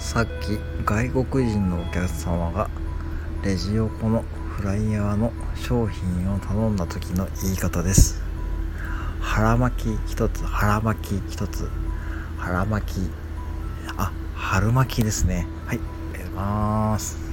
さっき外国人のお客様がレジ横のフライヤーの商品を頼んだ時の言い方です。腹巻き一つ腹巻き一つ。腹巻き。あ春巻きですね。はいありがとます。